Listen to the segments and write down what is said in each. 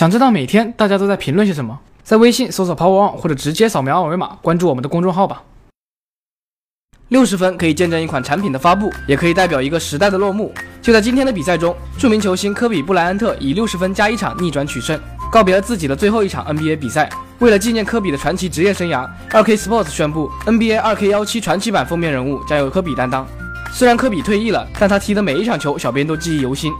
想知道每天大家都在评论些什么？在微信搜索 Power On 或者直接扫描二维码关注我们的公众号吧。六十分可以见证一款产品的发布，也可以代表一个时代的落幕。就在今天的比赛中，著名球星科比布莱恩特以六十分加一场逆转取胜，告别了自己的最后一场 NBA 比赛。为了纪念科比的传奇职业生涯，二 K Sports 宣布 NBA 二 K 幺七传奇版封面人物将由科比担当。虽然科比退役了，但他踢的每一场球，小编都记忆犹新。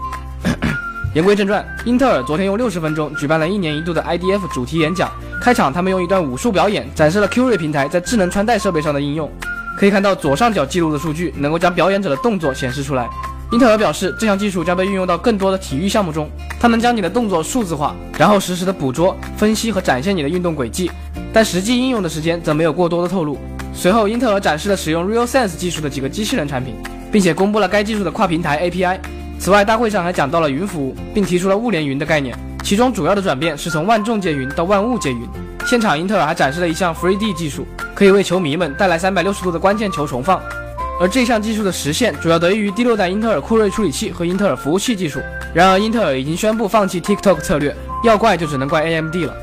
言归正传，英特尔昨天用六十分钟举办了一年一度的 IDF 主题演讲。开场，他们用一段武术表演展示了 Q 瑞平台在智能穿戴设备上的应用。可以看到左上角记录的数据能够将表演者的动作显示出来。英特尔表示，这项技术将被运用到更多的体育项目中，它能将你的动作数字化，然后实时的捕捉、分析和展现你的运动轨迹。但实际应用的时间则没有过多的透露。随后，英特尔展示了使用 RealSense 技术的几个机器人产品，并且公布了该技术的跨平台 API。此外，大会上还讲到了云服务，并提出了物联云的概念，其中主要的转变是从万众皆云到万物皆云。现场，英特尔还展示了一项 3D 技术，可以为球迷们带来三百六十度的关键球重放。而这项技术的实现主要得益于第六代英特尔酷睿处理器和英特尔服务器技术。然而，英特尔已经宣布放弃 TikTok 策略，要怪就只能怪 AMD 了。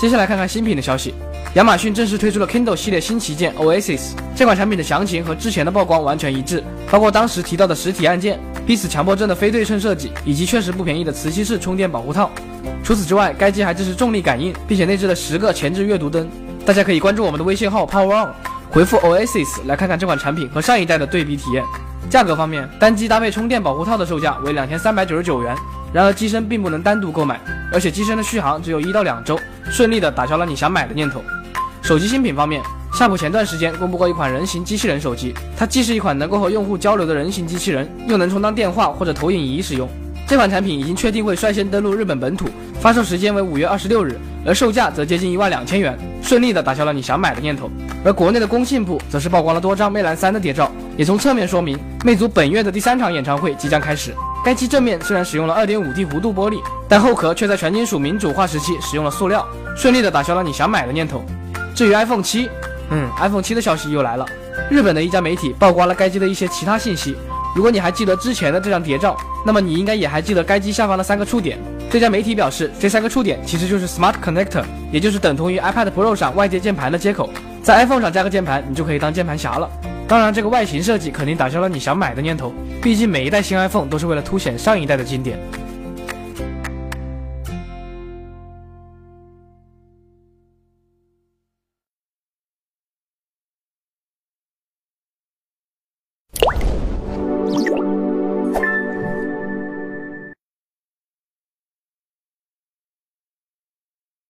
接下来看看新品的消息。亚马逊正式推出了 Kindle 系列新旗舰 Oasis，这款产品的详情和之前的曝光完全一致，包括当时提到的实体按键、逼死强迫症的非对称设计，以及确实不便宜的磁吸式充电保护套。除此之外，该机还支持重力感应，并且内置了十个前置阅读灯。大家可以关注我们的微信号 Power On，回复 Oasis 来看看这款产品和上一代的对比体验。价格方面，单机搭配充电保护套的售价为两千三百九十九元。然而机身并不能单独购买，而且机身的续航只有一到两周，顺利的打消了你想买的念头。手机新品方面，夏普前段时间公布过一款人形机器人手机，它既是一款能够和用户交流的人形机器人，又能充当电话或者投影仪使用。这款产品已经确定会率先登陆日本本土，发售时间为五月二十六日，而售价则接近一万两千元，顺利的打消了你想买的念头。而国内的工信部则是曝光了多张魅蓝三的谍照，也从侧面说明魅族本月的第三场演唱会即将开始。该机正面虽然使用了二点五 D 弧度玻璃，但后壳却在全金属民主化时期使用了塑料，顺利的打消了你想买的念头。至于 iPhone 七，嗯，iPhone 七的消息又来了。日本的一家媒体曝光了该机的一些其他信息。如果你还记得之前的这张谍照，那么你应该也还记得该机下方的三个触点。这家媒体表示，这三个触点其实就是 Smart Connector，也就是等同于 iPad Pro 上外接键盘的接口。在 iPhone 上加个键盘，你就可以当键盘侠了。当然，这个外形设计肯定打消了你想买的念头，毕竟每一代新 iPhone 都是为了凸显上一代的经典。